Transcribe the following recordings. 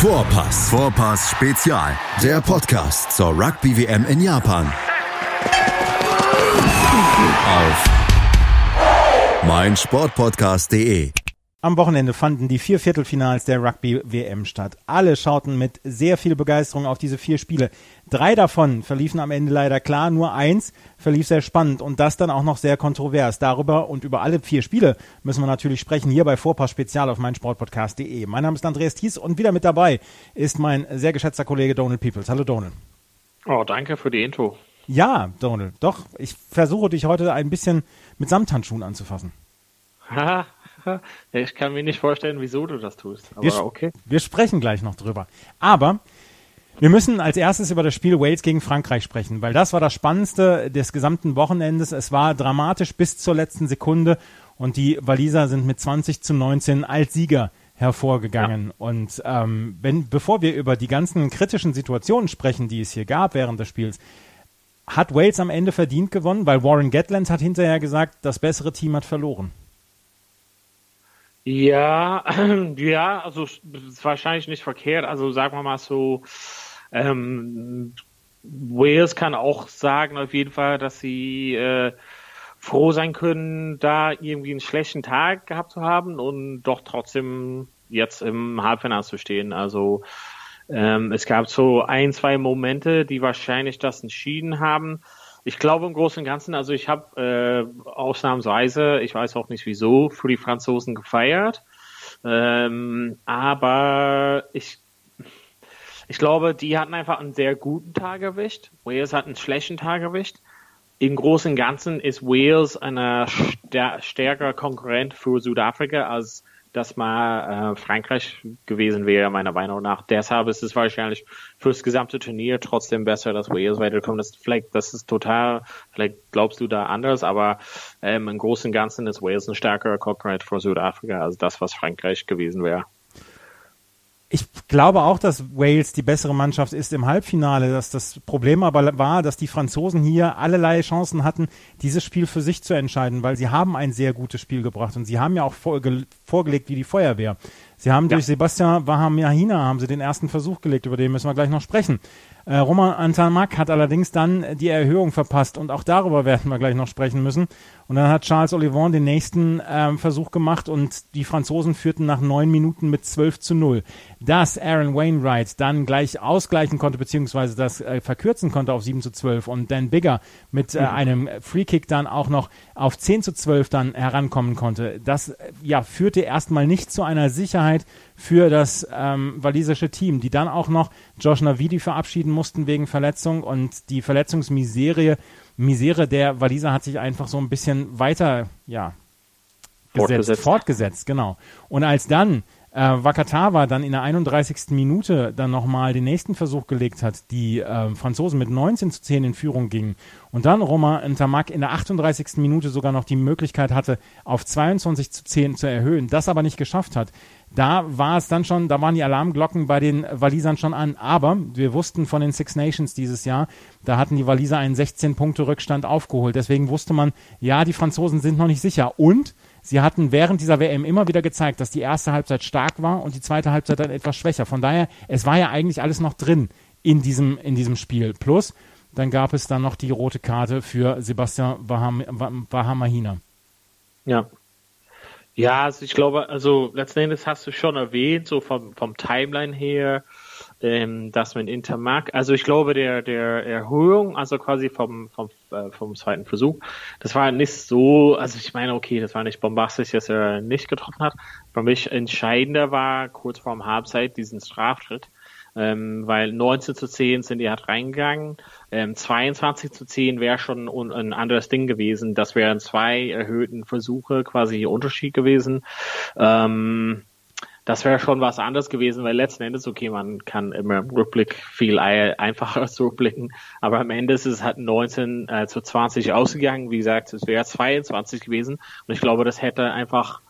Vorpass. Vorpass Spezial. Der Podcast zur Rugby WM in Japan. Auf meinsportpodcast.de. Am Wochenende fanden die vier Viertelfinals der Rugby-WM statt. Alle schauten mit sehr viel Begeisterung auf diese vier Spiele. Drei davon verliefen am Ende leider klar, nur eins verlief sehr spannend und das dann auch noch sehr kontrovers. Darüber und über alle vier Spiele müssen wir natürlich sprechen, hier bei Vorpass Spezial auf meinsportpodcast.de. Mein Name ist Andreas Thies und wieder mit dabei ist mein sehr geschätzter Kollege Donald Peoples. Hallo Donald. Oh, danke für die Intro. Ja, Donald, doch, ich versuche dich heute ein bisschen mit Samthandschuhen anzufassen. Haha, ich kann mir nicht vorstellen, wieso du das tust. Aber wir, okay. Wir sprechen gleich noch drüber. Aber wir müssen als erstes über das Spiel Wales gegen Frankreich sprechen, weil das war das Spannendste des gesamten Wochenendes. Es war dramatisch bis zur letzten Sekunde und die Waliser sind mit 20 zu 19 als Sieger hervorgegangen. Ja. Und ähm, wenn, bevor wir über die ganzen kritischen Situationen sprechen, die es hier gab während des Spiels, hat Wales am Ende verdient gewonnen, weil Warren Gatland hat hinterher gesagt, das bessere Team hat verloren. Ja, ja, also wahrscheinlich nicht verkehrt. Also sagen wir mal so, ähm, Wales kann auch sagen auf jeden Fall, dass sie äh, froh sein können, da irgendwie einen schlechten Tag gehabt zu haben und doch trotzdem jetzt im Halbfinale zu stehen. Also ähm, es gab so ein, zwei Momente, die wahrscheinlich das entschieden haben ich glaube im Großen und Ganzen, also ich habe äh, ausnahmsweise, ich weiß auch nicht wieso, für die Franzosen gefeiert. Ähm, aber ich, ich glaube, die hatten einfach einen sehr guten Tag erwischt. Wales hat einen schlechten Tag erwischt. Im Großen und Ganzen ist Wales eine stärker Konkurrent für Südafrika als das mal äh, Frankreich gewesen wäre, meiner Meinung nach. Deshalb ist es wahrscheinlich fürs gesamte Turnier trotzdem besser, dass Wales weiterkommt. Das, vielleicht, das ist total, vielleicht glaubst du da anders, aber ähm, im Großen und Ganzen ist Wales ein stärkerer Konkurrent für Südafrika als das, was Frankreich gewesen wäre. Ich glaube auch, dass Wales die bessere Mannschaft ist im Halbfinale. Dass das Problem aber war, dass die Franzosen hier allerlei Chancen hatten, dieses Spiel für sich zu entscheiden, weil sie haben ein sehr gutes Spiel gebracht und sie haben ja auch vorge vorgelegt wie die Feuerwehr. Sie haben ja. durch Sebastian Wahamiahina haben sie den ersten Versuch gelegt, über den müssen wir gleich noch sprechen. Äh, Roman Antamak hat allerdings dann die Erhöhung verpasst und auch darüber werden wir gleich noch sprechen müssen. Und dann hat Charles Olivon den nächsten ähm, Versuch gemacht und die Franzosen führten nach neun Minuten mit 12 zu 0. Dass Aaron Wainwright dann gleich ausgleichen konnte, beziehungsweise das äh, verkürzen konnte auf 7 zu 12 und Dan Bigger mit äh, mhm. einem Freekick dann auch noch auf 10 zu 12 dann herankommen konnte, das äh, ja führte erstmal nicht zu einer Sicherheit für das ähm, walisische Team, die dann auch noch Josh Navidi verabschieden mussten wegen Verletzung und die Verletzungsmisere Misere der Waliser hat sich einfach so ein bisschen weiter, ja, fortgesetzt. fortgesetzt, genau. Und als dann äh, Wakatawa dann in der 31. Minute dann nochmal den nächsten Versuch gelegt hat, die äh, Franzosen mit 19 zu 10 in Führung gingen und dann Roma Ntamak in der 38. Minute sogar noch die Möglichkeit hatte, auf 22 zu 10 zu erhöhen, das aber nicht geschafft hat, da war es dann schon, da waren die Alarmglocken bei den Walisern schon an. Aber wir wussten von den Six Nations dieses Jahr, da hatten die Waliser einen 16-Punkte-Rückstand aufgeholt. Deswegen wusste man, ja, die Franzosen sind noch nicht sicher. Und sie hatten während dieser WM immer wieder gezeigt, dass die erste Halbzeit stark war und die zweite Halbzeit dann etwas schwächer. Von daher, es war ja eigentlich alles noch drin in diesem, in diesem Spiel. Plus, dann gab es dann noch die rote Karte für Sebastian Wahamahina. Ja, ja, also ich glaube, also letzten Endes hast du schon erwähnt, so vom, vom Timeline her, ähm, dass man Intermark, also ich glaube, der, der Erhöhung, also quasi vom, vom, äh, vom zweiten Versuch, das war nicht so, also ich meine, okay, das war nicht bombastisch, dass er nicht getroffen hat. Für mich entscheidender war kurz vorm Halbzeit diesen Straftritt, ähm, weil 19 zu 10 sind die halt reingegangen. Ähm, 22 zu 10 wäre schon ein, ein, anderes Ding gewesen. Das wären zwei erhöhten Versuche quasi Unterschied gewesen. Ähm, das wäre schon was anderes gewesen, weil letzten Endes, okay, man kann immer im Rückblick viel einfacher zurückblicken, aber am Ende ist es halt 19 äh, zu 20 ausgegangen. Wie gesagt, es wäre 22 gewesen und ich glaube, das hätte einfach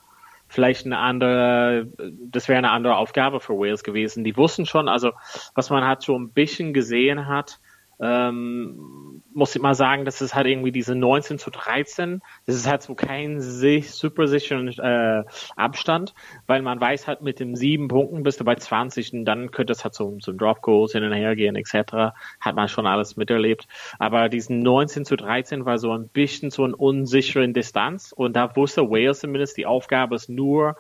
vielleicht eine andere, das wäre eine andere Aufgabe für Wales gewesen. Die wussten schon, also was man halt so ein bisschen gesehen hat, ähm, muss ich mal sagen, das ist halt irgendwie diese 19 zu 13. Das ist halt so kein super sicheren äh, Abstand, weil man weiß halt mit den sieben Punkten bist du bei 20 und dann könnte es halt so zum Drop Goals hin und her gehen etc. Hat man schon alles miterlebt. Aber diesen 19 zu 13 war so ein bisschen so eine unsicheren Distanz und da wusste Wales zumindest, die Aufgabe ist nur,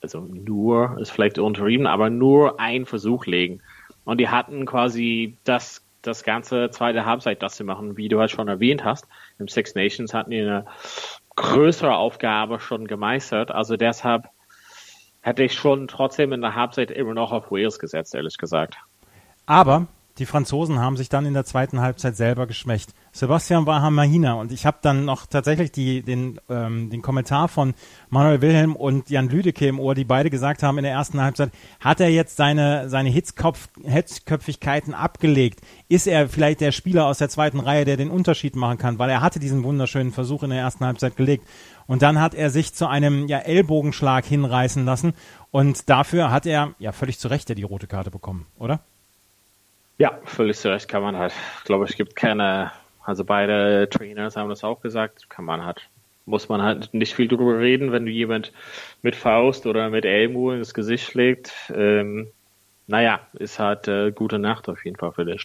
also nur, ist vielleicht untertrieben, aber nur ein Versuch legen. Und die hatten quasi das das ganze zweite Halbzeit das zu machen, wie du halt schon erwähnt hast. Im Six Nations hatten die eine größere Aufgabe schon gemeistert. Also deshalb hätte ich schon trotzdem in der Halbzeit immer noch auf Wales gesetzt, ehrlich gesagt. Aber die Franzosen haben sich dann in der zweiten Halbzeit selber geschwächt. Sebastian war Mahina und ich habe dann noch tatsächlich die, den, ähm, den Kommentar von Manuel Wilhelm und Jan Lüdecke im Ohr, die beide gesagt haben in der ersten Halbzeit, hat er jetzt seine, seine Hitzkopf, Hitzköpfigkeiten abgelegt? Ist er vielleicht der Spieler aus der zweiten Reihe, der den Unterschied machen kann? Weil er hatte diesen wunderschönen Versuch in der ersten Halbzeit gelegt. Und dann hat er sich zu einem ja, Ellbogenschlag hinreißen lassen und dafür hat er ja völlig zu Recht die rote Karte bekommen, oder? Ja, völlig zu Recht kann man halt. Ich glaube, es gibt keine, also beide Trainers haben das auch gesagt, kann man halt, muss man halt nicht viel drüber reden, wenn du jemand mit Faust oder mit Ellbogen ins Gesicht schlägt. Ähm, naja, ist halt äh, gute Nacht auf jeden Fall für dich.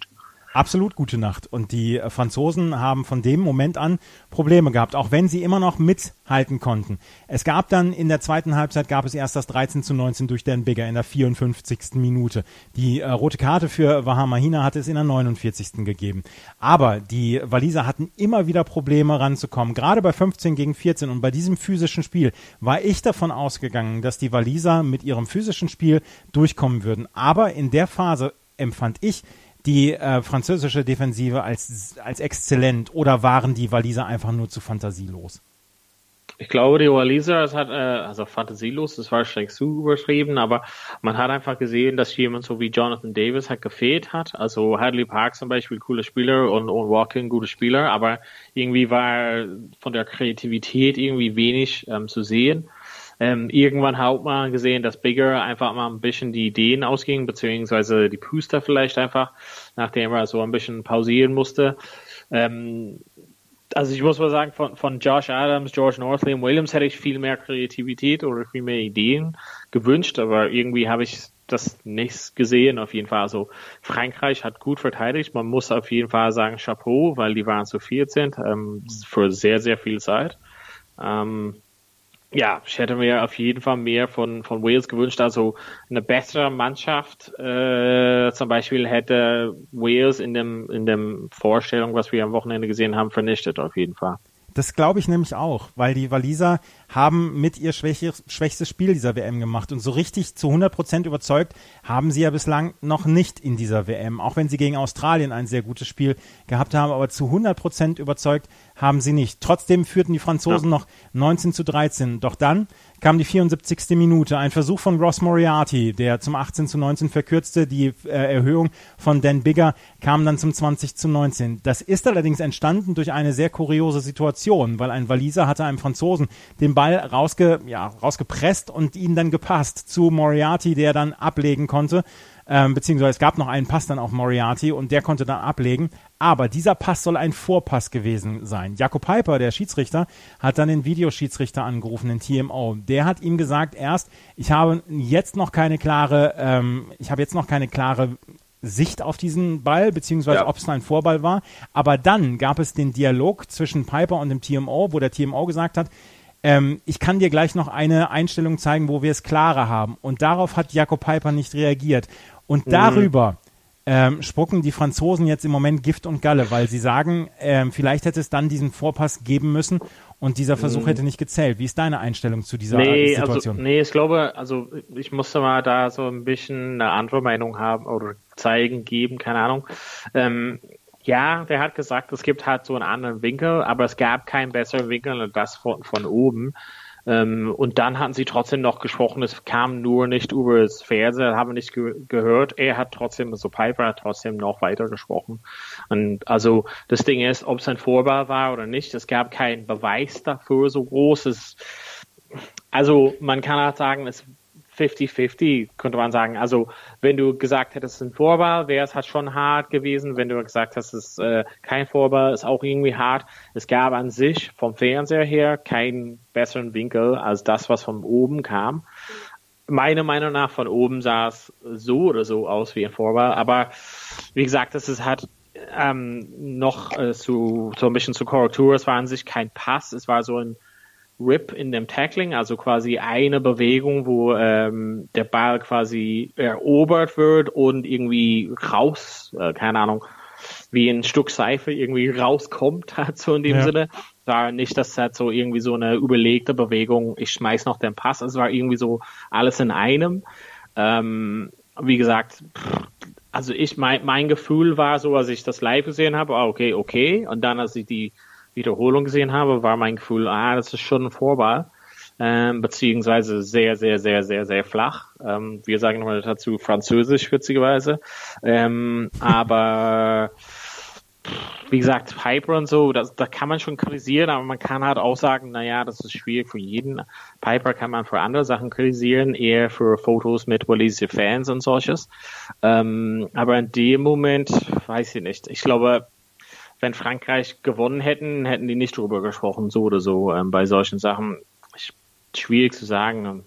Absolut gute Nacht. Und die Franzosen haben von dem Moment an Probleme gehabt, auch wenn sie immer noch mithalten konnten. Es gab dann in der zweiten Halbzeit gab es erst das 13 zu 19 durch Dan Bigger in der 54. Minute. Die äh, rote Karte für Wahamahina hat es in der 49. gegeben. Aber die Waliser hatten immer wieder Probleme ranzukommen, gerade bei 15 gegen 14 und bei diesem physischen Spiel war ich davon ausgegangen, dass die Waliser mit ihrem physischen Spiel durchkommen würden. Aber in der Phase empfand ich, die äh, französische Defensive als, als exzellent oder waren die Waliser einfach nur zu fantasielos? Ich glaube, die Waliser, es hat, äh, also fantasielos, das war schräg zu überschrieben, aber man hat einfach gesehen, dass jemand so wie Jonathan Davis halt gefehlt hat. Also Hadley Park zum Beispiel, cooler Spieler und, und Walking, guter Spieler, aber irgendwie war von der Kreativität irgendwie wenig ähm, zu sehen. Ähm, irgendwann hat man gesehen, dass Bigger einfach mal ein bisschen die Ideen ausging, beziehungsweise die Puster vielleicht einfach, nachdem er so ein bisschen pausieren musste. Ähm, also ich muss mal sagen, von, von Josh Adams, George North, Liam Williams hätte ich viel mehr Kreativität oder viel mehr Ideen gewünscht, aber irgendwie habe ich das nicht gesehen auf jeden Fall. Also Frankreich hat gut verteidigt. Man muss auf jeden Fall sagen Chapeau, weil die waren zu 14 ähm, für sehr, sehr viel Zeit. Ähm, ja, ich hätte mir auf jeden Fall mehr von, von Wales gewünscht. Also eine bessere Mannschaft, äh, zum Beispiel hätte Wales in dem, in dem Vorstellung, was wir am Wochenende gesehen haben, vernichtet auf jeden Fall. Das glaube ich nämlich auch, weil die Waliser haben mit ihr schwächstes Spiel dieser WM gemacht und so richtig zu 100 Prozent überzeugt haben sie ja bislang noch nicht in dieser WM, auch wenn sie gegen Australien ein sehr gutes Spiel gehabt haben, aber zu 100 Prozent überzeugt haben sie nicht. Trotzdem führten die Franzosen ja. noch 19 zu 13. Doch dann kam die 74. Minute. Ein Versuch von Ross Moriarty, der zum 18 zu 19 verkürzte. Die äh, Erhöhung von Dan Bigger kam dann zum 20 zu 19. Das ist allerdings entstanden durch eine sehr kuriose Situation, weil ein Waliser hatte einem Franzosen den Ball rausge, ja, rausgepresst und ihn dann gepasst zu Moriarty, der dann ablegen konnte ähm, beziehungsweise es gab noch einen Pass dann auf Moriarty und der konnte dann ablegen. Aber dieser Pass soll ein Vorpass gewesen sein. Jakob Piper, der Schiedsrichter, hat dann den Videoschiedsrichter angerufen, den TMO. Der hat ihm gesagt, erst, ich habe jetzt noch keine klare, ähm, ich habe jetzt noch keine klare Sicht auf diesen Ball, beziehungsweise ja. ob es ein Vorball war. Aber dann gab es den Dialog zwischen Piper und dem TMO, wo der TMO gesagt hat, ähm, ich kann dir gleich noch eine Einstellung zeigen, wo wir es klarer haben. Und darauf hat Jakob Piper nicht reagiert. Und mhm. darüber ähm, spucken die Franzosen jetzt im Moment Gift und Galle, weil sie sagen, ähm, vielleicht hätte es dann diesen Vorpass geben müssen und dieser Versuch mhm. hätte nicht gezählt. Wie ist deine Einstellung zu dieser nee, Situation? Also, nee, ich glaube, also ich musste mal da so ein bisschen eine andere Meinung haben oder zeigen, geben, keine Ahnung. Ähm, ja, der hat gesagt, es gibt halt so einen anderen Winkel, aber es gab keinen besseren Winkel als das von, von oben. Ähm, und dann hatten sie trotzdem noch gesprochen, es kam nur nicht über das Fernsehen, haben nicht ge gehört. Er hat trotzdem, so also Piper hat trotzdem noch weiter gesprochen. Und also das Ding ist, ob es ein Vorball war oder nicht, es gab keinen Beweis dafür so groß. Es, also man kann halt sagen, es 50-50, könnte man sagen. Also wenn du gesagt hättest, es ist ein Vorball, wäre es halt schon hart gewesen. Wenn du gesagt hast, es ist äh, kein Vorball, ist auch irgendwie hart. Es gab an sich vom Fernseher her keinen besseren Winkel als das, was von oben kam. Meiner Meinung nach von oben sah es so oder so aus wie ein Vorball, aber wie gesagt, das ist halt ähm, noch äh, zu, so ein bisschen zur Korrektur. Es war an sich kein Pass, es war so ein Rip in dem Tackling, also quasi eine Bewegung, wo ähm, der Ball quasi erobert wird und irgendwie raus, äh, keine Ahnung, wie ein Stück Seife irgendwie rauskommt, halt so in dem ja. Sinne. War nicht, dass halt so irgendwie so eine überlegte Bewegung, ich schmeiß noch den Pass, es war irgendwie so alles in einem. Ähm, wie gesagt, also ich, mein, mein Gefühl war so, als ich das live gesehen habe, ah, okay, okay. Und dann, als ich die Wiederholung gesehen habe, war mein Gefühl, ah, das ist schon ein Vorball. Ähm, beziehungsweise sehr, sehr, sehr, sehr, sehr flach. Ähm, wir sagen mal dazu Französisch, witzigerweise. Ähm, aber wie gesagt, Piper und so, das, da kann man schon kritisieren, aber man kann halt auch sagen, naja, das ist schwierig für jeden. Piper kann man für andere Sachen kritisieren, eher für Fotos mit walisische Fans und solches. Ähm, aber in dem Moment, weiß ich nicht. Ich glaube, wenn Frankreich gewonnen hätten, hätten die nicht drüber gesprochen, so oder so, ähm, bei solchen Sachen. Schwierig zu sagen.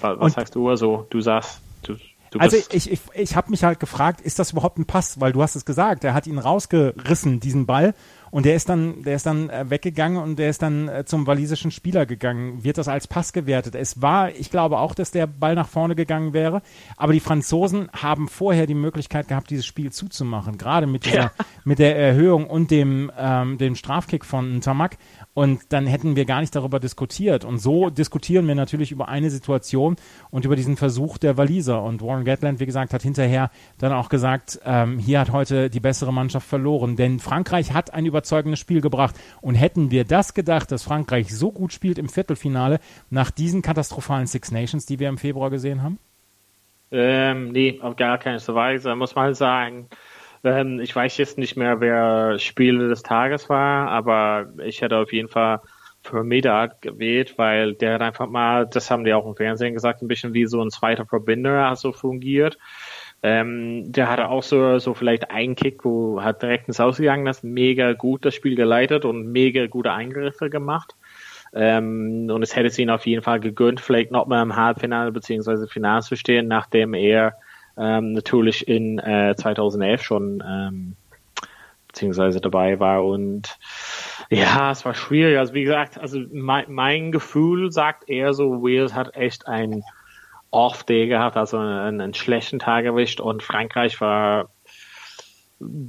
Was Und sagst du also? Du sagst, du, du Also ich, ich, ich habe mich halt gefragt, ist das überhaupt ein Pass? Weil du hast es gesagt, er hat ihn rausgerissen, diesen Ball, und der ist dann, der ist dann äh, weggegangen und der ist dann äh, zum walisischen Spieler gegangen. Wird das als Pass gewertet? Es war, ich glaube auch, dass der Ball nach vorne gegangen wäre. Aber die Franzosen haben vorher die Möglichkeit gehabt, dieses Spiel zuzumachen. Gerade mit dieser, ja. mit der Erhöhung und dem, ähm, dem Strafkick von Tamak. Und dann hätten wir gar nicht darüber diskutiert. Und so diskutieren wir natürlich über eine Situation und über diesen Versuch der Waliser. Und Warren Gatland, wie gesagt, hat hinterher dann auch gesagt, ähm, hier hat heute die bessere Mannschaft verloren. Denn Frankreich hat ein überzeugendes Spiel gebracht. Und hätten wir das gedacht, dass Frankreich so gut spielt im Viertelfinale nach diesen katastrophalen Six Nations, die wir im Februar gesehen haben? Ähm, nee, auf gar keine Weise, muss man sagen. Ähm, ich weiß jetzt nicht mehr, wer Spieler des Tages war, aber ich hätte auf jeden Fall für Medard gewählt, weil der hat einfach mal, das haben die auch im Fernsehen gesagt, ein bisschen wie so ein zweiter Verbinder also fungiert. Ähm, der hatte auch so, so vielleicht einen Kick, wo hat direkt ins Ausgegangen ist, mega gut das Spiel geleitet und mega gute Eingriffe gemacht. Ähm, und es hätte es ihn auf jeden Fall gegönnt, vielleicht noch mal im Halbfinale beziehungsweise Finale zu stehen, nachdem er ähm, natürlich in äh, 2011 schon ähm, beziehungsweise dabei war und ja, es war schwierig. Also wie gesagt, also mein, mein Gefühl sagt eher so, Wales hat echt ein Off-Day gehabt, also einen, einen schlechten Tag erwischt und Frankreich war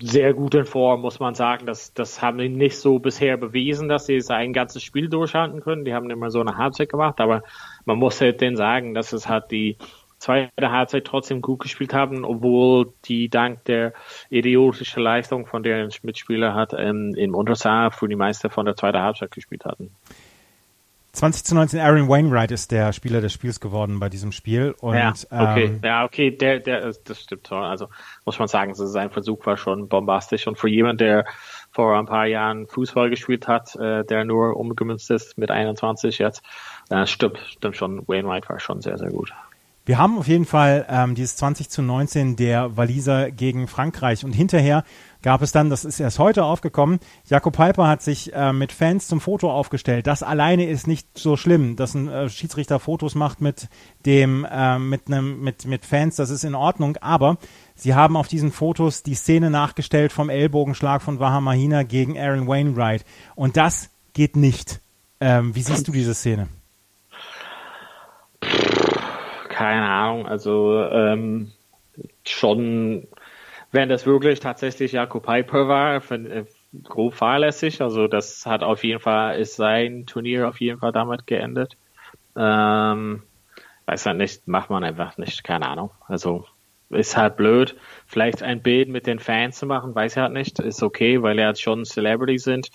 sehr gut in Form, muss man sagen. Das, das haben die nicht so bisher bewiesen, dass sie ein ganzes Spiel durchhalten können. Die haben immer so eine Halbzeit gemacht, aber man muss halt denen sagen, dass es halt die zweite Halbzeit trotzdem gut gespielt haben, obwohl die dank der idiotischen Leistung von deren Mitspieler hat ähm, im Unterzahl für die Meister von der zweiten Halbzeit gespielt hatten. 20 zu 19, Aaron Wainwright ist der Spieler des Spiels geworden bei diesem Spiel. Und, ja, okay, ähm, ja, okay, der, der, das stimmt toll. Also muss man sagen, sein Versuch war schon bombastisch und für jemand, der vor ein paar Jahren Fußball gespielt hat, äh, der nur umgemünzt ist mit 21 jetzt, äh, stimmt, stimmt schon. Wainwright war schon sehr, sehr gut. Wir haben auf jeden Fall ähm, dieses 20 zu 19 der Waliser gegen Frankreich und hinterher gab es dann, das ist erst heute aufgekommen, Jakob Piper hat sich äh, mit Fans zum Foto aufgestellt. Das alleine ist nicht so schlimm, dass ein äh, Schiedsrichter Fotos macht mit dem, äh, mit einem, mit, mit Fans, das ist in Ordnung, aber sie haben auf diesen Fotos die Szene nachgestellt vom Ellbogenschlag von Wahamahina gegen Aaron Wainwright und das geht nicht. Ähm, wie siehst du diese Szene? Keine Ahnung, also ähm, schon, wenn das wirklich tatsächlich Jakob Piper war, find, äh, grob fahrlässig, also das hat auf jeden Fall, ist sein Turnier auf jeden Fall damit geendet. Ähm, weiß halt nicht, macht man einfach nicht, keine Ahnung. Also ist halt blöd. Vielleicht ein Bild mit den Fans zu machen, weiß ich halt nicht. Ist okay, weil er halt schon Celebrity sind.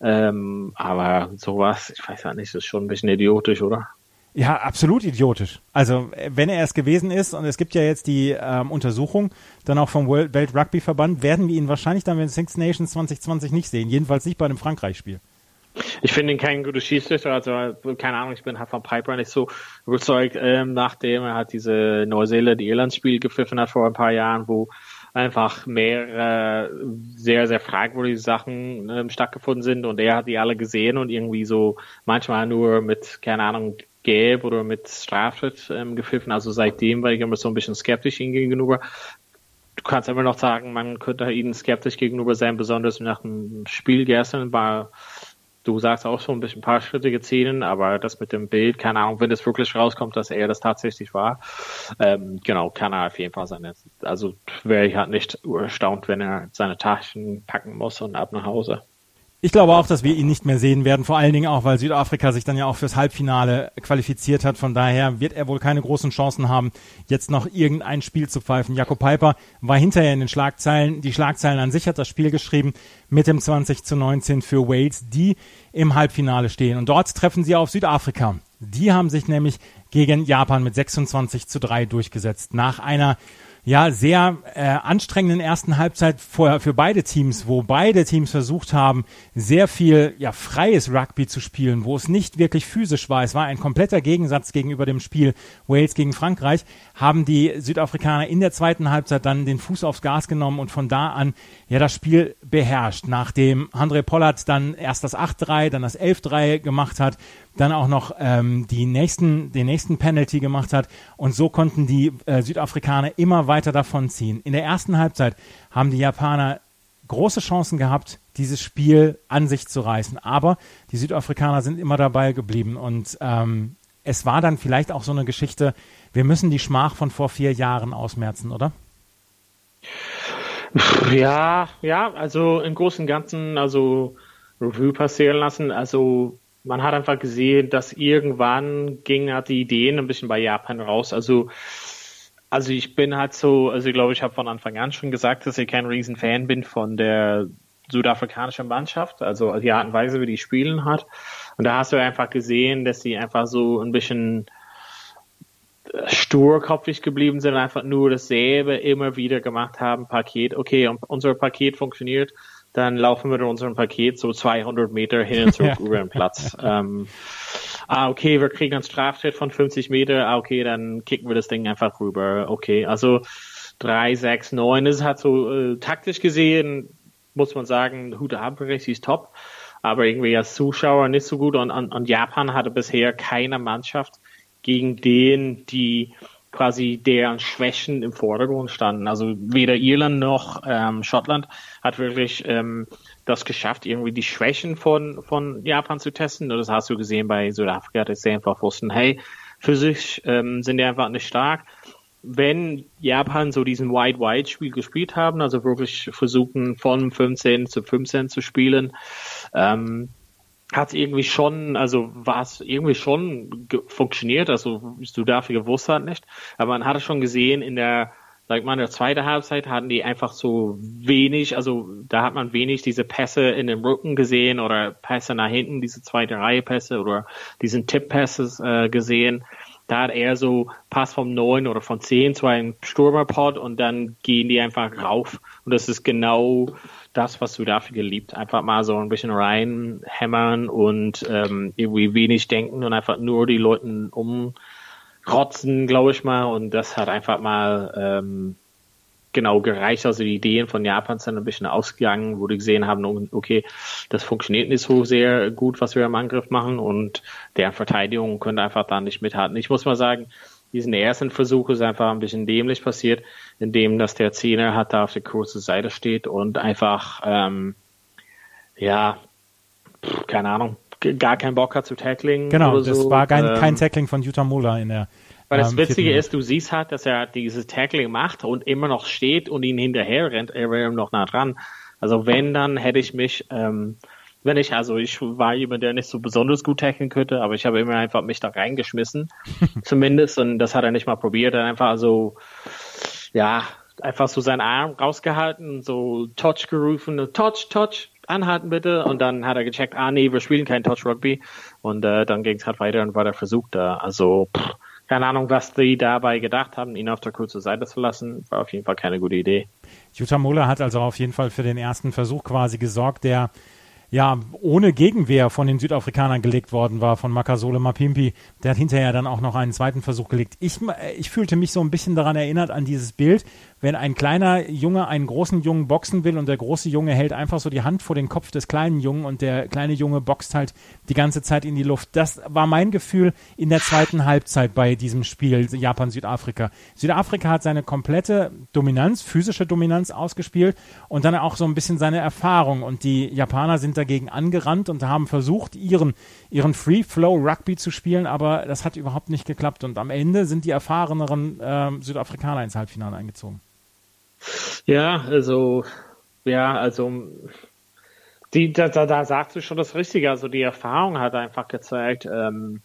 Ähm, aber sowas, ich weiß halt nicht, ist schon ein bisschen idiotisch, oder? Ja, absolut idiotisch. Also wenn er es gewesen ist und es gibt ja jetzt die ähm, Untersuchung, dann auch vom World Welt Rugby Verband, werden wir ihn wahrscheinlich dann den Six Nations 2020 nicht sehen. Jedenfalls nicht bei einem Frankreich-Spiel. Ich finde ihn kein guter Schiedsrichter, also keine Ahnung, ich bin halt von Piper nicht so überzeugt, ähm, nachdem er hat diese Neuseeland-Irland-Spiel gepfiffen hat vor ein paar Jahren, wo einfach mehr äh, sehr, sehr fragwürdige Sachen ähm, stattgefunden sind und er hat die alle gesehen und irgendwie so manchmal nur mit, keine Ahnung, gelb oder mit Strafschritt ähm, gepfiffen. Also seitdem war ich immer so ein bisschen skeptisch ihm gegenüber. Du kannst immer noch sagen, man könnte ihnen skeptisch gegenüber sein, besonders nach dem Spiel gestern war Du sagst auch schon ein bisschen ein paar Schritte gezählen, aber das mit dem Bild, keine Ahnung, wenn es wirklich rauskommt, dass er das tatsächlich war, ähm, genau, kann er auf jeden Fall sein. Also wäre ich halt nicht erstaunt, wenn er seine Taschen packen muss und ab nach Hause. Ich glaube auch, dass wir ihn nicht mehr sehen werden, vor allen Dingen auch, weil Südafrika sich dann ja auch fürs Halbfinale qualifiziert hat. Von daher wird er wohl keine großen Chancen haben, jetzt noch irgendein Spiel zu pfeifen. Jakob Piper war hinterher in den Schlagzeilen. Die Schlagzeilen an sich hat das Spiel geschrieben mit dem 20 zu 19 für Wales, die im Halbfinale stehen. Und dort treffen sie auf Südafrika. Die haben sich nämlich gegen Japan mit 26 zu 3 durchgesetzt. Nach einer ja sehr äh, anstrengenden ersten Halbzeit für, für beide Teams, wo beide Teams versucht haben, sehr viel ja freies Rugby zu spielen, wo es nicht wirklich physisch war. Es war ein kompletter Gegensatz gegenüber dem Spiel Wales gegen Frankreich. Haben die Südafrikaner in der zweiten Halbzeit dann den Fuß aufs Gas genommen und von da an ja das Spiel beherrscht. Nachdem André Pollard dann erst das 8-3, dann das 11-3 gemacht hat, dann auch noch ähm, die nächsten, den nächsten Penalty gemacht hat. Und so konnten die äh, Südafrikaner immer weiter davonziehen. In der ersten Halbzeit haben die Japaner große Chancen gehabt, dieses Spiel an sich zu reißen. Aber die Südafrikaner sind immer dabei geblieben. Und ähm, es war dann vielleicht auch so eine Geschichte, wir müssen die Schmach von vor vier Jahren ausmerzen, oder? Ja, ja, also im Großen und Ganzen, also Revue passieren lassen. Also man hat einfach gesehen, dass irgendwann ging halt die Ideen ein bisschen bei Japan raus. Also also ich bin halt so, also ich glaube, ich habe von Anfang an schon gesagt, dass ich kein Riesenfan bin von der südafrikanischen Mannschaft, also die Art und Weise, wie die spielen hat. Und da hast du einfach gesehen, dass sie einfach so ein bisschen sturkopfig geblieben sind, einfach nur dasselbe immer wieder gemacht haben, Paket, okay, unser Paket funktioniert, dann laufen wir in unserem Paket so 200 Meter hin und zurück über den Platz. Ähm, ah, okay, wir kriegen einen Strafschritt von 50 Meter, ah, okay, dann kicken wir das Ding einfach rüber. Okay, also 3, 6, 9 ist halt so äh, taktisch gesehen, muss man sagen, Hute Haberich ist top, aber irgendwie als Zuschauer nicht so gut und, und, und Japan hatte bisher keine Mannschaft, gegen den die quasi deren Schwächen im Vordergrund standen. Also weder Irland noch ähm, Schottland hat wirklich ähm, das geschafft, irgendwie die Schwächen von, von Japan zu testen. Und das hast du gesehen bei Südafrika, dass sie einfach wussten, hey, für sich ähm, sind die einfach nicht stark. Wenn Japan so diesen Wide-Wide-Spiel gespielt haben, also wirklich versuchen von 15 zu 15 zu spielen, ähm, hat irgendwie schon, also war es irgendwie schon funktioniert, also du dafür gewusst hat nicht, aber man hatte schon gesehen in der, sag mal, in der zweiten Halbzeit hatten die einfach so wenig, also da hat man wenig diese Pässe in den Rücken gesehen oder Pässe nach hinten, diese zweite Reihe Pässe oder diesen Tipp-Pässe äh, gesehen. Da hat er so Pass vom 9 oder von 10 zu einem Stürmerpod und dann gehen die einfach rauf. Und das ist genau das, was du dafür geliebt. Einfach mal so ein bisschen reinhämmern und ähm, irgendwie wenig denken und einfach nur die Leuten umrotzen, glaube ich mal. Und das hat einfach mal ähm, genau gereicht. Also die Ideen von Japan sind ein bisschen ausgegangen, wo die gesehen haben, okay, das funktioniert nicht so sehr gut, was wir im Angriff machen und deren Verteidigung könnte einfach da nicht mithalten. Ich muss mal sagen, diesen ersten Versuch ist einfach ein bisschen dämlich passiert, indem dass der Zehner hat da auf der kurzen Seite steht und einfach, ähm, ja, keine Ahnung, gar keinen Bock hat zu tackling. Genau, das so. war kein, ähm, kein Tackling von Utah Muller in der weil das ähm, Witzige ist, du siehst halt, dass er dieses Tackling macht und immer noch steht und ihn hinterher rennt, er wäre noch nah dran. Also wenn, dann hätte ich mich ähm, wenn ich, also ich war jemand, der nicht so besonders gut tackeln könnte, aber ich habe immer einfach mich da reingeschmissen, zumindest, und das hat er nicht mal probiert, er einfach so, ja, einfach so seinen Arm rausgehalten, so Touch gerufen, Touch, Touch, anhalten bitte, und dann hat er gecheckt, ah nee, wir spielen kein Touch Rugby, und äh, dann ging es halt weiter und war der Versuch da, also, pff, keine Ahnung, was die dabei gedacht haben, ihn auf der kurzen Seite zu lassen, war auf jeden Fall keine gute Idee. Jutta Mola hat also auf jeden Fall für den ersten Versuch quasi gesorgt, der ja ohne Gegenwehr von den Südafrikanern gelegt worden war, von Makasole Mapimpi. Der hat hinterher dann auch noch einen zweiten Versuch gelegt. Ich, ich fühlte mich so ein bisschen daran erinnert an dieses Bild, wenn ein kleiner Junge einen großen Jungen boxen will und der große Junge hält einfach so die Hand vor den Kopf des kleinen Jungen und der kleine Junge boxt halt die ganze Zeit in die Luft. Das war mein Gefühl in der zweiten Halbzeit bei diesem Spiel Japan-Südafrika. Südafrika hat seine komplette Dominanz, physische Dominanz ausgespielt und dann auch so ein bisschen seine Erfahrung und die Japaner sind dagegen angerannt und haben versucht, ihren, ihren Free-Flow-Rugby zu spielen, aber das hat überhaupt nicht geklappt und am Ende sind die erfahreneren äh, Südafrikaner ins Halbfinale eingezogen. Ja, also, ja, also, die, da, da, da sagst du schon das Richtige. Also, die Erfahrung hat einfach gezeigt, ähm,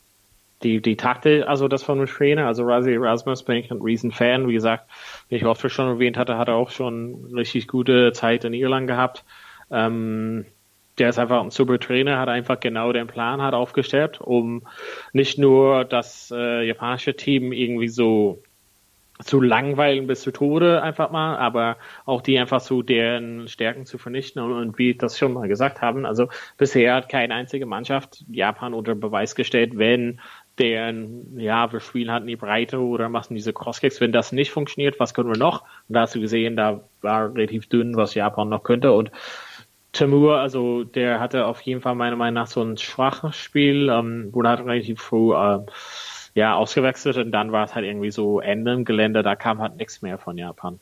die, die Takte, also das von Trainer, also Razi Erasmus bin ich ein Riesenfan. Wie gesagt, wie ich oft schon erwähnt hatte, hat er auch schon richtig gute Zeit in Irland gehabt. Ähm, der ist einfach ein super Trainer, hat einfach genau den Plan hat aufgestellt, um nicht nur das äh, japanische Team irgendwie so zu langweilen bis zu Tode einfach mal, aber auch die einfach so deren Stärken zu vernichten und, und wie das schon mal gesagt haben, also bisher hat keine einzige Mannschaft Japan unter Beweis gestellt, wenn deren, ja, wir spielen halt in die Breite oder machen diese Crosskicks, wenn das nicht funktioniert, was können wir noch? Und da hast du gesehen, da war relativ dünn, was Japan noch könnte und Timur, also der hatte auf jeden Fall meiner Meinung nach so ein schwaches Spiel, ähm, wurde halt relativ früh äh, ja, ausgewechselt und dann war es halt irgendwie so Ende im Gelände, da kam halt nichts mehr von Japan.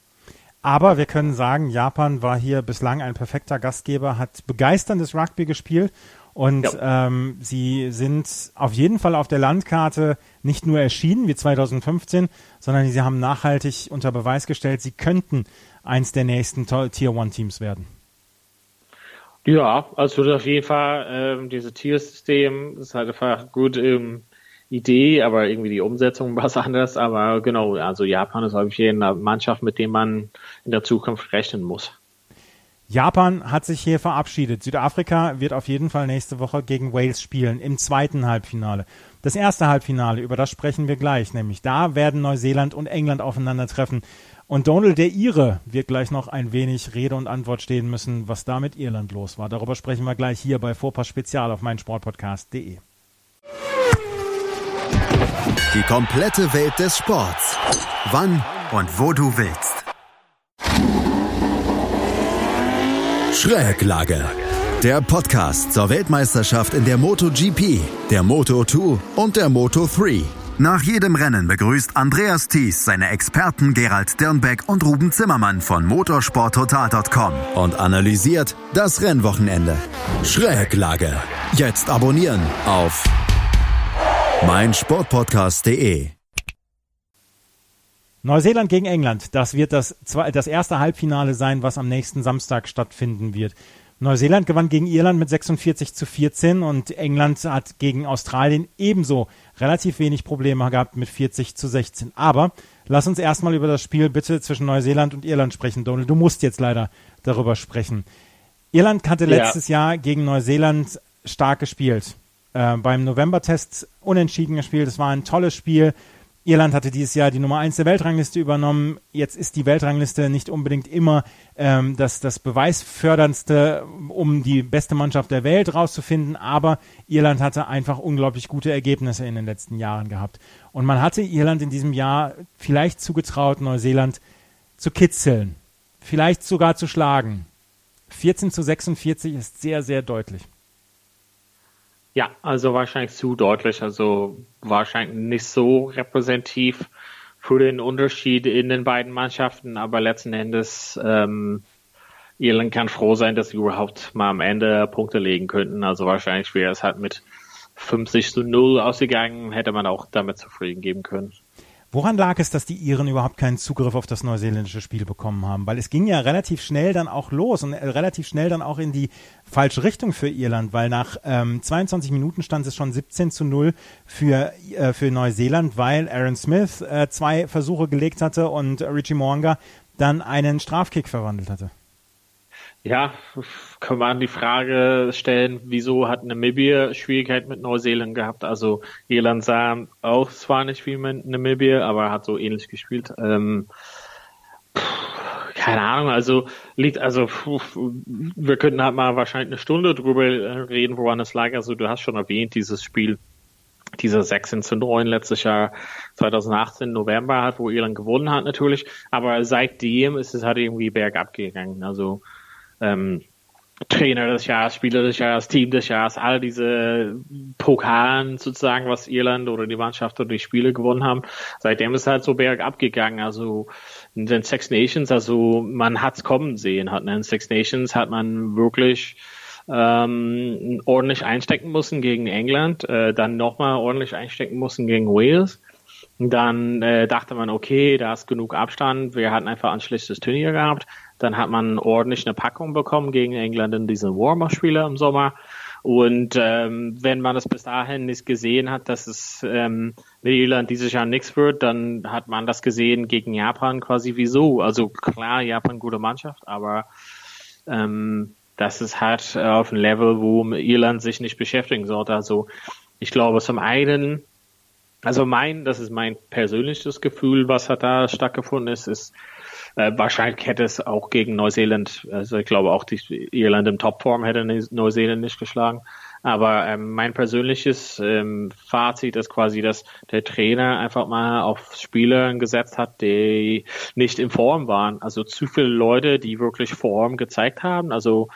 Aber wir können sagen, Japan war hier bislang ein perfekter Gastgeber, hat begeisterndes Rugby gespielt und ja. ähm, sie sind auf jeden Fall auf der Landkarte nicht nur erschienen wie 2015, sondern sie haben nachhaltig unter Beweis gestellt, sie könnten eins der nächsten Tier One Teams werden. Ja, also auf jeden Fall ähm, dieses Tiersystem ist halt einfach gut im Idee, aber irgendwie die Umsetzung was anderes. Aber genau, also Japan ist auf jeden Fall eine Mannschaft, mit dem man in der Zukunft rechnen muss. Japan hat sich hier verabschiedet. Südafrika wird auf jeden Fall nächste Woche gegen Wales spielen im zweiten Halbfinale. Das erste Halbfinale, über das sprechen wir gleich, nämlich da werden Neuseeland und England aufeinandertreffen. Und Donald der Ire wird gleich noch ein wenig Rede und Antwort stehen müssen, was da mit Irland los war. Darüber sprechen wir gleich hier bei Vorpass Spezial auf meinsportpodcast.de. Die komplette Welt des Sports. Wann und wo du willst. Schräglage. Der Podcast zur Weltmeisterschaft in der MotoGP, der Moto2 und der Moto3. Nach jedem Rennen begrüßt Andreas Thies seine Experten Gerald Dirnbeck und Ruben Zimmermann von motorsporttotal.com und analysiert das Rennwochenende. Schräglage. Jetzt abonnieren auf mein Sportpodcast.de Neuseeland gegen England, das wird das, das erste Halbfinale sein, was am nächsten Samstag stattfinden wird. Neuseeland gewann gegen Irland mit 46 zu 14 und England hat gegen Australien ebenso relativ wenig Probleme gehabt mit 40 zu 16. Aber lass uns erstmal über das Spiel bitte zwischen Neuseeland und Irland sprechen, Donald. Du musst jetzt leider darüber sprechen. Irland hatte letztes ja. Jahr gegen Neuseeland stark gespielt äh, beim November-Test unentschieden gespielt. Es war ein tolles Spiel. Irland hatte dieses Jahr die Nummer 1 der Weltrangliste übernommen. Jetzt ist die Weltrangliste nicht unbedingt immer ähm, das, das beweisförderndste, um die beste Mannschaft der Welt rauszufinden, aber Irland hatte einfach unglaublich gute Ergebnisse in den letzten Jahren gehabt. Und man hatte Irland in diesem Jahr vielleicht zugetraut, Neuseeland zu kitzeln, vielleicht sogar zu schlagen. 14 zu 46 ist sehr, sehr deutlich. Ja, also wahrscheinlich zu deutlich, also wahrscheinlich nicht so repräsentativ für den Unterschied in den beiden Mannschaften, aber letzten Endes ähm, Irland kann froh sein, dass sie überhaupt mal am Ende Punkte legen könnten. Also wahrscheinlich wäre es halt mit 50 zu 0 ausgegangen, hätte man auch damit zufrieden geben können. Woran lag es, dass die Iren überhaupt keinen Zugriff auf das neuseeländische Spiel bekommen haben? Weil es ging ja relativ schnell dann auch los und äh, relativ schnell dann auch in die falsche Richtung für Irland, weil nach ähm, 22 Minuten stand es schon 17 zu 0 für, äh, für Neuseeland, weil Aaron Smith äh, zwei Versuche gelegt hatte und Richie Moanga dann einen Strafkick verwandelt hatte. Ja, kann man die Frage stellen, wieso hat Namibia Schwierigkeiten mit Neuseeland gehabt? Also Irland sah auch zwar nicht wie mit Namibia, aber hat so ähnlich gespielt. Ähm, keine Ahnung, also liegt, also wir könnten halt mal wahrscheinlich eine Stunde drüber äh, reden, woran es lag. Also du hast schon erwähnt, dieses Spiel, dieser 16 zu 9 letztes Jahr 2018 November hat, wo Irland gewonnen hat natürlich, aber seitdem ist es halt irgendwie bergab gegangen. Also ähm, Trainer des Jahres, Spieler des Jahres, Team des Jahres, all diese Pokalen sozusagen, was Irland oder die Mannschaft oder die Spiele gewonnen haben. Seitdem ist es halt so bergab gegangen. Also in den Six Nations, also man hat's kommen sehen, hat in Six Nations hat man wirklich ähm, ordentlich einstecken müssen gegen England, äh, dann nochmal ordentlich einstecken müssen gegen Wales. Dann äh, dachte man, okay, da ist genug Abstand. Wir hatten einfach ein schlechtes Turnier gehabt. Dann hat man ordentlich eine Packung bekommen gegen England in diesen Warmer-Spiele im Sommer. Und ähm, wenn man es bis dahin nicht gesehen hat, dass es ähm, mit Irland dieses Jahr nichts wird, dann hat man das gesehen gegen Japan quasi wieso. Also klar, Japan gute Mannschaft, aber ähm, das ist halt auf einem Level, wo Irland sich nicht beschäftigen sollte. Also ich glaube zum einen, also mein, das ist mein persönliches Gefühl, was hat da stattgefunden ist, ist äh, wahrscheinlich hätte es auch gegen Neuseeland, also ich glaube auch die Irland im Topform hätte Neuseeland nicht geschlagen. Aber ähm, mein persönliches ähm, Fazit ist quasi, dass der Trainer einfach mal auf Spieler gesetzt hat, die nicht in Form waren. Also zu viele Leute, die wirklich Form gezeigt haben, also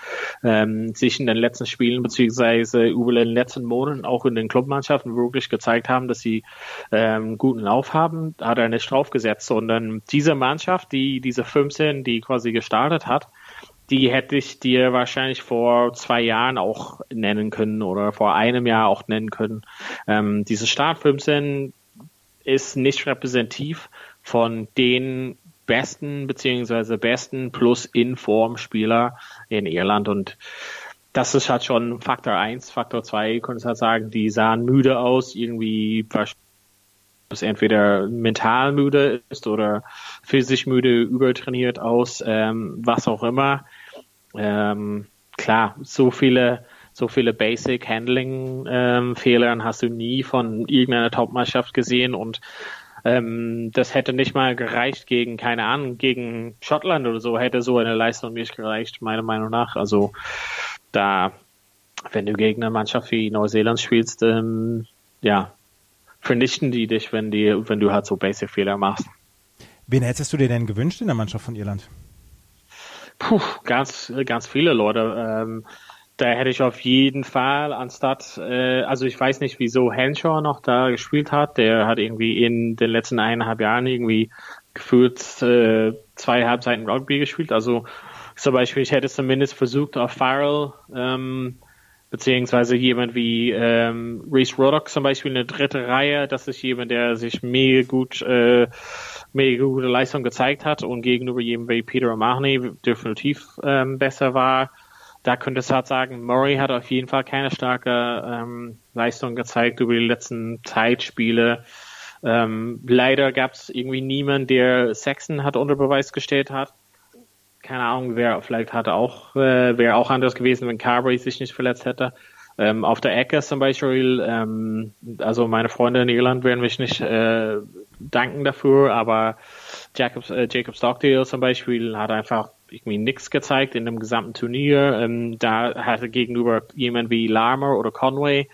ähm, sich in den letzten Spielen beziehungsweise über den letzten Monaten auch in den Clubmannschaften wirklich gezeigt haben, dass sie ähm, guten Lauf haben, hat er nicht draufgesetzt, sondern diese Mannschaft, die diese 15, die quasi gestartet hat, die hätte ich dir wahrscheinlich vor zwei Jahren auch nennen können oder vor einem Jahr auch nennen können. Ähm, diese Start 15 ist nicht repräsentativ von den besten beziehungsweise besten plus Inform Spieler in Irland. Und das ist halt schon Faktor 1, Faktor 2, könnte ich halt sagen, die sahen müde aus, irgendwie es entweder mental müde ist oder physisch müde, übertrainiert aus, ähm, was auch immer ähm, klar, so viele, so viele Basic Handling ähm, Fehlern hast du nie von irgendeiner Top-Mannschaft gesehen und ähm, das hätte nicht mal gereicht gegen, keine Ahnung, gegen Schottland oder so, hätte so eine Leistung nicht gereicht, meiner Meinung nach. Also da, wenn du gegen eine Mannschaft wie Neuseeland spielst, ähm, ja, vernichten die dich, wenn die, wenn du halt so Basic-Fehler machst. Wen hättest du dir denn gewünscht in der Mannschaft von Irland? Puh, ganz, ganz viele Leute. Ähm, da hätte ich auf jeden Fall anstatt, äh, also ich weiß nicht, wieso Henshaw noch da gespielt hat. Der hat irgendwie in den letzten eineinhalb Jahren irgendwie gefühlt äh, zwei Halbzeiten Rugby gespielt. Also zum Beispiel, ich hätte zumindest versucht, auf Farrell ähm, beziehungsweise jemand wie ähm, Reese Roddock zum Beispiel eine dritte Reihe, das ist jemand, der sich mega gut, äh, mega gute Leistung gezeigt hat und gegenüber jemandem wie Peter O'Mahony definitiv ähm, besser war. Da könnte es halt sagen, Murray hat auf jeden Fall keine starke ähm, Leistung gezeigt über die letzten Zeitspiele. Ähm, leider gab es irgendwie niemanden, der Sexton hat unter Beweis gestellt hat keine Ahnung, wer vielleicht hatte auch, äh, wäre auch anders gewesen, wenn Carberry sich nicht verletzt hätte. Ähm, auf der Ecke zum Beispiel, ähm, also meine Freunde in Irland werden mich nicht äh, danken dafür, aber Jacob, äh, Jacob Stockdale zum Beispiel hat einfach irgendwie nichts gezeigt in dem gesamten Turnier. Ähm, da hatte gegenüber jemand wie Larmer oder Conway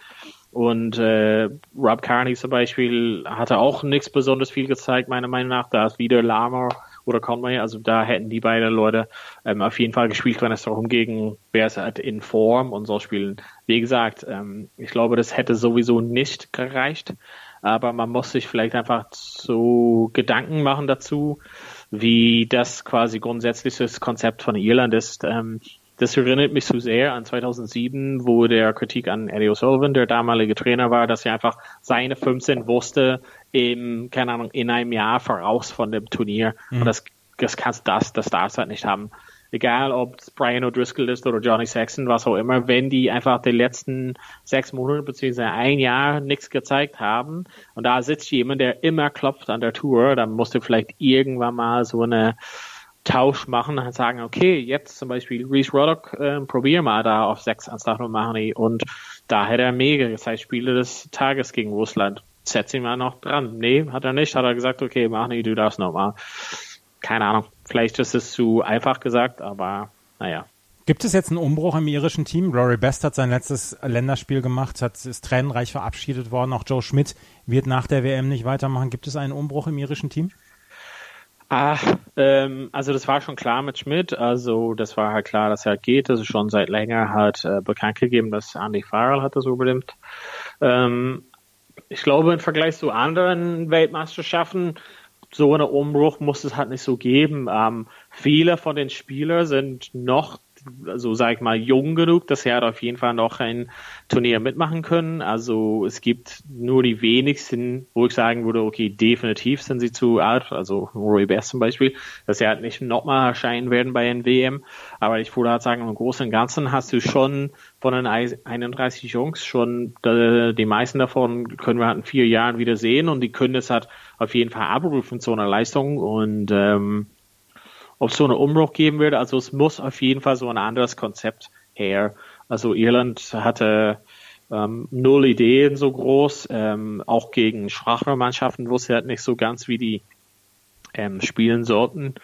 und äh, Rob Carney zum Beispiel hatte auch nichts besonders viel gezeigt, meiner Meinung nach. Da ist wieder Larmer oder Conway. Also da hätten die beiden Leute ähm, auf jeden Fall gespielt, wenn es darum ging, wer ist halt in Form und so spielen. Wie gesagt, ähm, ich glaube, das hätte sowieso nicht gereicht. Aber man muss sich vielleicht einfach so Gedanken machen dazu, wie das quasi grundsätzlich das Konzept von Irland ist. Ähm, das erinnert mich so sehr an 2007, wo der Kritik an Eddie O'Sullivan, der damalige Trainer war, dass er einfach seine 15 wusste im, keine Ahnung, in einem Jahr voraus von dem Turnier. Mhm. Und das, das kannst das, das darfst halt nicht haben. Egal, ob es Brian O'Driscoll ist oder Johnny Saxon, was auch immer, wenn die einfach die letzten sechs Monate beziehungsweise ein Jahr nichts gezeigt haben und da sitzt jemand, der immer klopft an der Tour, dann musst du vielleicht irgendwann mal so eine Tausch machen und sagen, okay, jetzt zum Beispiel Reese Roddock, äh, probier mal da auf 6 anstatt Mahoney und da hätte er mega gezeigt, Spiele des Tages gegen Russland. Setz ihn mal noch dran. Nee, hat er nicht, hat er gesagt, okay, Mahoney, du darfst nochmal. Keine Ahnung. vielleicht ist es zu einfach gesagt, aber naja. Gibt es jetzt einen Umbruch im irischen Team? Rory Best hat sein letztes Länderspiel gemacht, hat, ist tränenreich verabschiedet worden. Auch Joe Schmidt wird nach der WM nicht weitermachen. Gibt es einen Umbruch im irischen Team? Ah, ähm, also das war schon klar mit Schmidt. Also das war halt klar, dass er geht. Das ist schon seit länger hat äh, bekannt gegeben, dass Andy Farrell hat das übernimmt. Ähm, ich glaube, im Vergleich zu anderen Weltmeisterschaften, so einen Umbruch muss es halt nicht so geben. Ähm, viele von den Spielern sind noch so sage ich mal, jung genug, dass er auf jeden Fall noch ein Turnier mitmachen können. Also es gibt nur die wenigsten, wo ich sagen würde, okay, definitiv sind sie zu alt. Also Roy Best zum Beispiel, dass er halt nicht nochmal erscheinen werden bei den WM. Aber ich würde halt sagen, im Großen und Ganzen hast du schon von den 31 Jungs schon, die meisten davon können wir halt in vier Jahren wieder sehen und die können es halt auf jeden Fall abrufen zu einer Leistung und ähm, ob so einen Umbruch geben würde. Also es muss auf jeden Fall so ein anderes Konzept her. Also Irland hatte ähm, null Ideen so groß, ähm, auch gegen schwachere Mannschaften wusste halt nicht so ganz, wie die ähm, spielen sollten.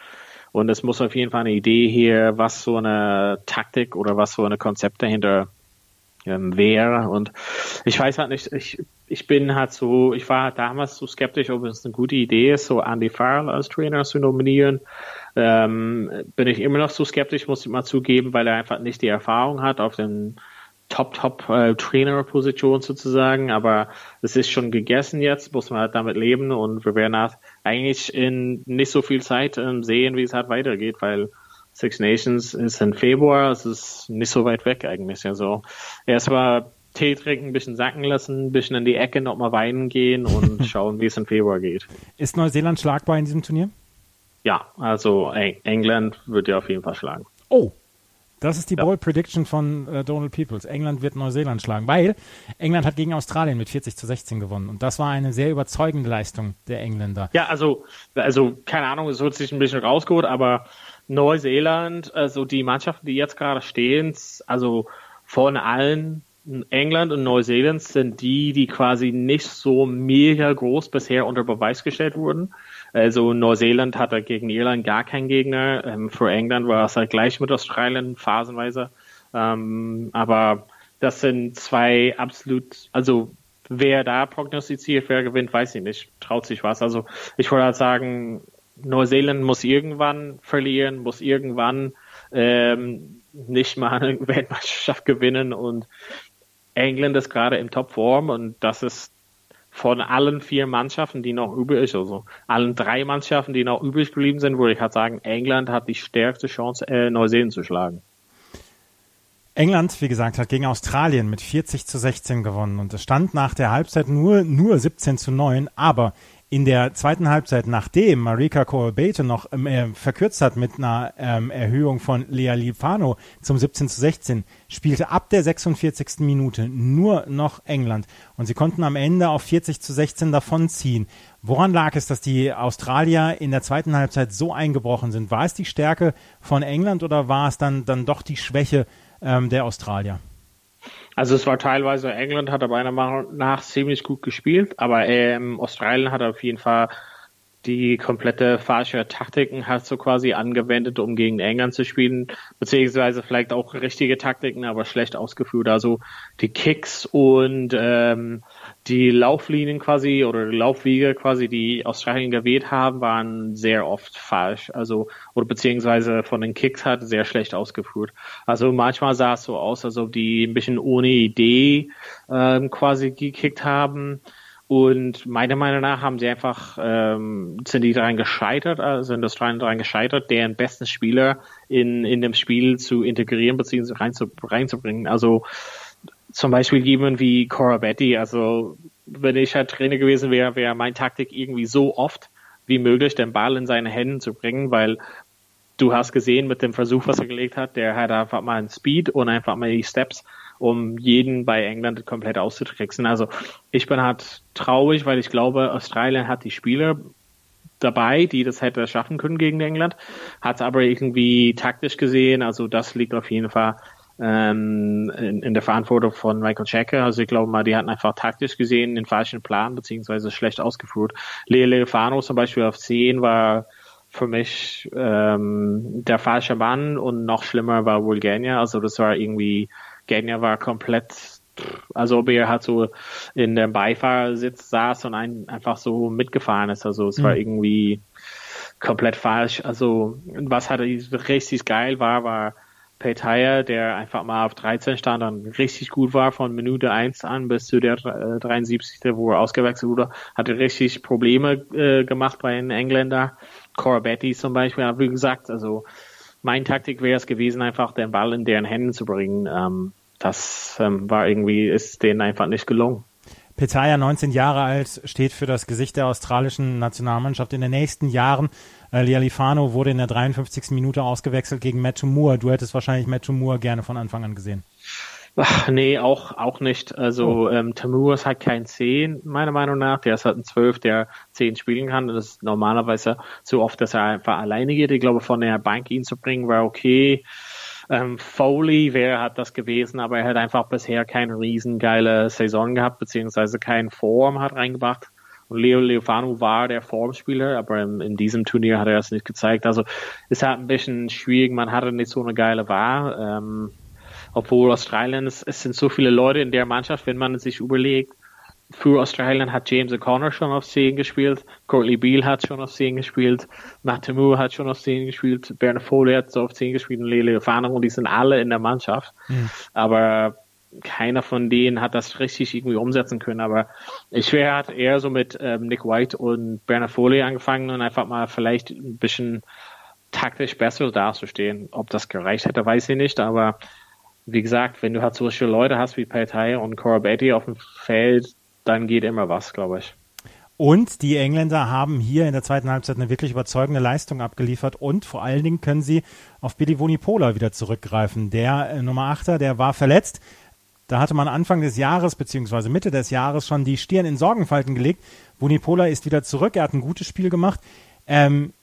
Und es muss auf jeden Fall eine Idee her, was so eine Taktik oder was so eine Konzept dahinter ähm, wäre. Und ich weiß halt nicht, ich, ich bin halt so, ich war damals so skeptisch, ob es eine gute Idee ist, so Andy Farrell als Trainer zu nominieren ähm, bin ich immer noch so skeptisch, muss ich mal zugeben, weil er einfach nicht die Erfahrung hat auf den Top-Top-Trainer-Position äh, sozusagen, aber es ist schon gegessen jetzt, muss man halt damit leben und wir werden halt eigentlich in nicht so viel Zeit ähm, sehen, wie es halt weitergeht, weil Six Nations ist im Februar, es ist nicht so weit weg eigentlich. Also erstmal Tee trinken, ein bisschen sacken lassen, ein bisschen in die Ecke nochmal weinen gehen und schauen, wie es im Februar geht. Ist Neuseeland schlagbar in diesem Turnier? Ja, also England wird ja auf jeden Fall schlagen. Oh, das ist die ja. Bold Prediction von äh, Donald Peoples. England wird Neuseeland schlagen, weil England hat gegen Australien mit 40 zu 16 gewonnen. Und das war eine sehr überzeugende Leistung der Engländer. Ja, also, also keine Ahnung, es wird sich ein bisschen rausgeholt, aber Neuseeland, also die Mannschaften, die jetzt gerade stehen, also von allen England und Neuseeland sind die, die quasi nicht so mega groß bisher unter Beweis gestellt wurden. Also Neuseeland hatte gegen Irland gar keinen Gegner. Ähm, für England war es halt gleich mit Australien phasenweise. Ähm, aber das sind zwei absolut, also wer da prognostiziert, wer gewinnt, weiß ich nicht. Traut sich was. Also ich würde halt sagen, Neuseeland muss irgendwann verlieren, muss irgendwann ähm, nicht mal eine Weltmeisterschaft gewinnen und England ist gerade im Topform und das ist von allen vier Mannschaften, die noch übrig, also allen drei Mannschaften, die noch übrig geblieben sind, würde ich halt sagen, England hat die stärkste Chance, äh, Neuseeland zu schlagen. England, wie gesagt, hat gegen Australien mit 40 zu 16 gewonnen und es stand nach der Halbzeit nur, nur 17 zu 9, aber in der zweiten Halbzeit, nachdem Marika Kohlbete noch ähm, äh, verkürzt hat mit einer ähm, Erhöhung von Lea Lifano zum 17 zu 16, spielte ab der 46. Minute nur noch England und sie konnten am Ende auf 40 zu 16 davonziehen. Woran lag es, dass die Australier in der zweiten Halbzeit so eingebrochen sind? War es die Stärke von England oder war es dann, dann doch die Schwäche ähm, der Australier? Also es war teilweise, England hat aber meiner Meinung nach ziemlich gut gespielt, aber ähm, Australien hat auf jeden Fall die komplette falsche Taktiken hat so quasi angewendet, um gegen England zu spielen, beziehungsweise vielleicht auch richtige Taktiken, aber schlecht ausgeführt. Also die Kicks und ähm, die Lauflinien quasi oder die Laufwege quasi, die Australien gewählt haben, waren sehr oft falsch. Also, oder beziehungsweise von den Kicks hat sehr schlecht ausgeführt. Also manchmal sah es so aus, als ob die ein bisschen ohne Idee ähm, quasi gekickt haben. Und meiner Meinung nach haben sie einfach, ähm, sind die daran gescheitert, also sind Australien daran gescheitert, deren besten Spieler in, in dem Spiel zu integrieren bzw. Rein reinzubringen. Also zum Beispiel jemand wie Cora Betty, also wenn ich halt Trainer gewesen wäre, wäre mein Taktik irgendwie so oft wie möglich den Ball in seine Hände zu bringen, weil du hast gesehen mit dem Versuch, was er gelegt hat, der hat einfach mal einen Speed und einfach mal die Steps, um jeden bei England komplett auszutricksen. Also ich bin halt traurig, weil ich glaube, Australien hat die Spieler dabei, die das hätte schaffen können gegen England, hat es aber irgendwie taktisch gesehen, also das liegt auf jeden Fall ähm, in, in, der Verantwortung von Michael Checker. Also ich glaube mal, die hatten einfach taktisch gesehen den falschen Plan beziehungsweise schlecht ausgeführt. Leo Lefano zum Beispiel auf 10 war für mich ähm, der falsche Mann und noch schlimmer war wohl Genia. Also das war irgendwie, Genia war komplett, also ob er halt so in dem Beifahrersitz saß und ein, einfach so mitgefahren ist. Also es mhm. war irgendwie komplett falsch. Also was halt richtig geil war, war Petaya, der einfach mal auf 13 stand und richtig gut war von Minute 1 an bis zu der 73. wo er ausgewechselt wurde, hatte richtig Probleme äh, gemacht bei den Engländer. Corabetti zum Beispiel, wie gesagt, also mein Taktik wäre es gewesen, einfach den Ball in deren Händen zu bringen. Ähm, das ähm, war irgendwie, ist denen einfach nicht gelungen. Petaya, 19 Jahre alt, steht für das Gesicht der australischen Nationalmannschaft in den nächsten Jahren. Äh, Lialifano wurde in der 53. Minute ausgewechselt gegen Matt Moore. Du hättest wahrscheinlich Matt Moore gerne von Anfang an gesehen. Ach, nee, auch, auch nicht. Also oh. ähm, Tamur ist halt kein 10, meiner Meinung nach. Der ist halt ein 12, der 10 spielen kann. Das ist normalerweise so oft, dass er einfach alleine geht. Ich glaube, von der Bank ihn zu bringen, war okay. Ähm, Foley wäre hat das gewesen, aber er hat einfach bisher keine riesengeile Saison gehabt, beziehungsweise keinen Form hat reingebracht. Und Leo Leofano war der Formspieler, aber in, in, diesem Turnier hat er das nicht gezeigt. Also ist halt ein bisschen schwierig, man hatte nicht so eine geile Wahl. Ähm, obwohl Australien, es, es sind so viele Leute in der Mannschaft, wenn man sich überlegt, für Australien hat James O'Connor schon auf 10 gespielt, Courtney Beale hat schon auf 10 gespielt, Moore hat schon auf 10 gespielt, Bernard Foley hat so auf 10 gespielt und Lele Fahner und die sind alle in der Mannschaft. Mhm. Aber keiner von denen hat das richtig irgendwie umsetzen können. Aber ich wäre hat eher so mit ähm, Nick White und Bernard Foley angefangen und einfach mal vielleicht ein bisschen taktisch besser dazustehen. Ob das gereicht hätte, weiß ich nicht, aber wie gesagt, wenn du halt solche Leute hast wie Paytay und Cora Beatty auf dem Feld, dann geht immer was, glaube ich. Und die Engländer haben hier in der zweiten Halbzeit eine wirklich überzeugende Leistung abgeliefert und vor allen Dingen können sie auf Billy Vunipola wieder zurückgreifen. Der äh, Nummer 8 der war verletzt. Da hatte man Anfang des Jahres beziehungsweise Mitte des Jahres schon die Stirn in Sorgenfalten gelegt. Vunipola ist wieder zurück. Er hat ein gutes Spiel gemacht. Ähm,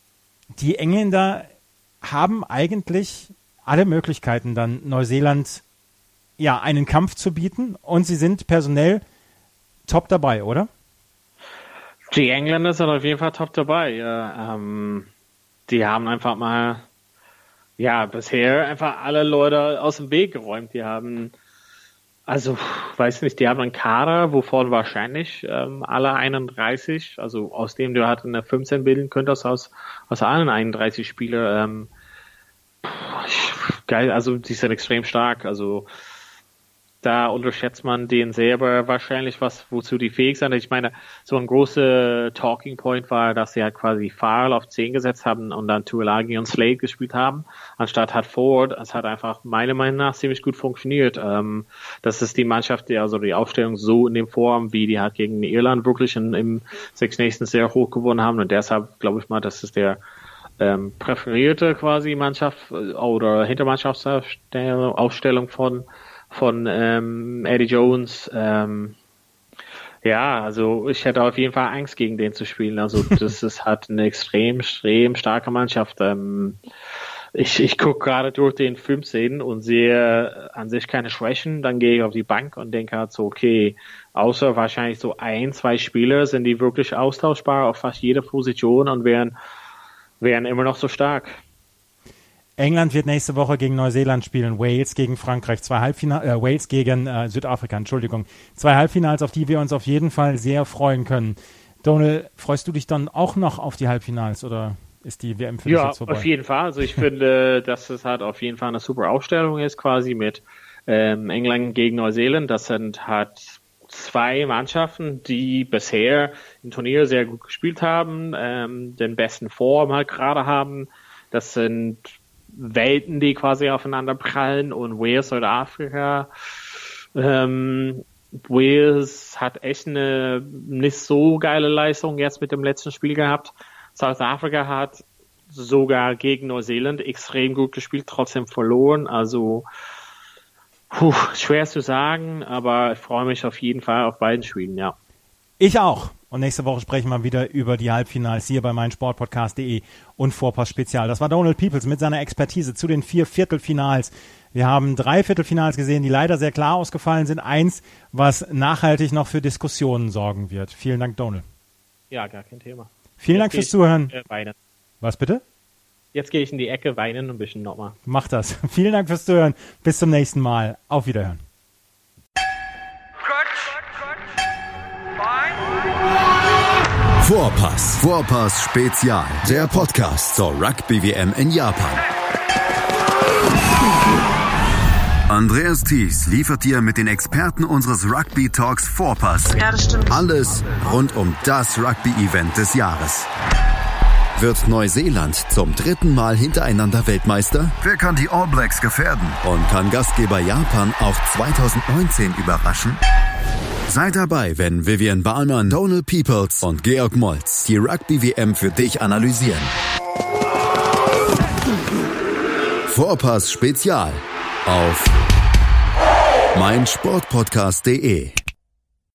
die Engländer haben eigentlich alle Möglichkeiten, dann Neuseeland ja einen Kampf zu bieten und sie sind personell top dabei, oder? Die Engländer sind auf jeden Fall top dabei. Ja, ähm, die haben einfach mal ja bisher einfach alle Leute aus dem Weg geräumt. Die haben also, weiß nicht, die haben einen Kader, wovon wahrscheinlich ähm, alle 31, also aus dem du halt eine 15 bilden könntest, aus, aus allen 31 Spielern, ähm, geil, also die sind extrem stark. Also da unterschätzt man den selber wahrscheinlich, was wozu die fähig sind. Ich meine, so ein großer Talking Point war, dass sie halt quasi Farrell auf 10 gesetzt haben und dann Tuolagi und Slade gespielt haben, anstatt hat Ford. Es hat einfach meiner Meinung nach ziemlich gut funktioniert. Ähm, das ist die Mannschaft, die also die Aufstellung so in dem Form, wie die halt gegen Irland wirklich in, im Six Nations sehr hoch gewonnen haben und deshalb glaube ich mal, das ist der ähm, präferierte quasi Mannschaft äh, oder Hintermannschaftsaufstellung von von ähm, Eddie Jones. Ähm, ja, also ich hätte auf jeden Fall Angst gegen den zu spielen. Also das ist halt eine extrem, extrem starke Mannschaft. Ähm, ich, ich gucke gerade durch den 15 und sehe an sich keine Schwächen. Dann gehe ich auf die Bank und denke halt so, okay, außer wahrscheinlich so ein, zwei Spieler sind die wirklich austauschbar auf fast jede Position und wären, wären immer noch so stark. England wird nächste Woche gegen Neuseeland spielen, Wales gegen Frankreich, zwei Halbfinals, äh, Wales gegen äh, Südafrika, Entschuldigung. Zwei Halbfinals, auf die wir uns auf jeden Fall sehr freuen können. Donald, freust du dich dann auch noch auf die Halbfinals oder ist die WM für ja, dich jetzt vorbei? Ja, auf jeden Fall. Also ich finde, dass es halt auf jeden Fall eine super Aufstellung ist, quasi mit ähm, England gegen Neuseeland. Das sind halt zwei Mannschaften, die bisher im Turnier sehr gut gespielt haben, ähm, den besten Form halt gerade haben. Das sind Welten, die quasi aufeinander prallen und Wales, Südafrika. Ähm, Wales hat echt eine nicht so geile Leistung jetzt mit dem letzten Spiel gehabt. South Africa hat sogar gegen Neuseeland extrem gut gespielt, trotzdem verloren. Also puh, schwer zu sagen, aber ich freue mich auf jeden Fall auf beiden Spielen, ja. Ich auch. Und nächste Woche sprechen wir wieder über die Halbfinals hier bei meinsportpodcast.de und Vorpass Spezial. Das war Donald Peoples mit seiner Expertise zu den vier Viertelfinals. Wir haben drei Viertelfinals gesehen, die leider sehr klar ausgefallen sind. Eins, was nachhaltig noch für Diskussionen sorgen wird. Vielen Dank, Donald. Ja, gar kein Thema. Vielen Dank fürs Zuhören. Was bitte? Jetzt gehe ich in die Ecke, weinen ein bisschen nochmal. Mach das. Vielen Dank fürs Zuhören. Bis zum nächsten Mal. Auf Wiederhören. Vorpass. Vorpass Spezial. Der Podcast zur Rugby WM in Japan. Andreas Thies liefert dir mit den Experten unseres Rugby Talks Vorpass Ja, das stimmt. alles rund um das Rugby-Event des Jahres. Wird Neuseeland zum dritten Mal hintereinander Weltmeister? Wer kann die All Blacks gefährden? Und kann Gastgeber Japan auch 2019 überraschen? Sei dabei, wenn Vivian Bahlmann, Donald Peoples und Georg Moltz die Rugby-WM für dich analysieren. Vorpass Spezial auf meinsportpodcast.de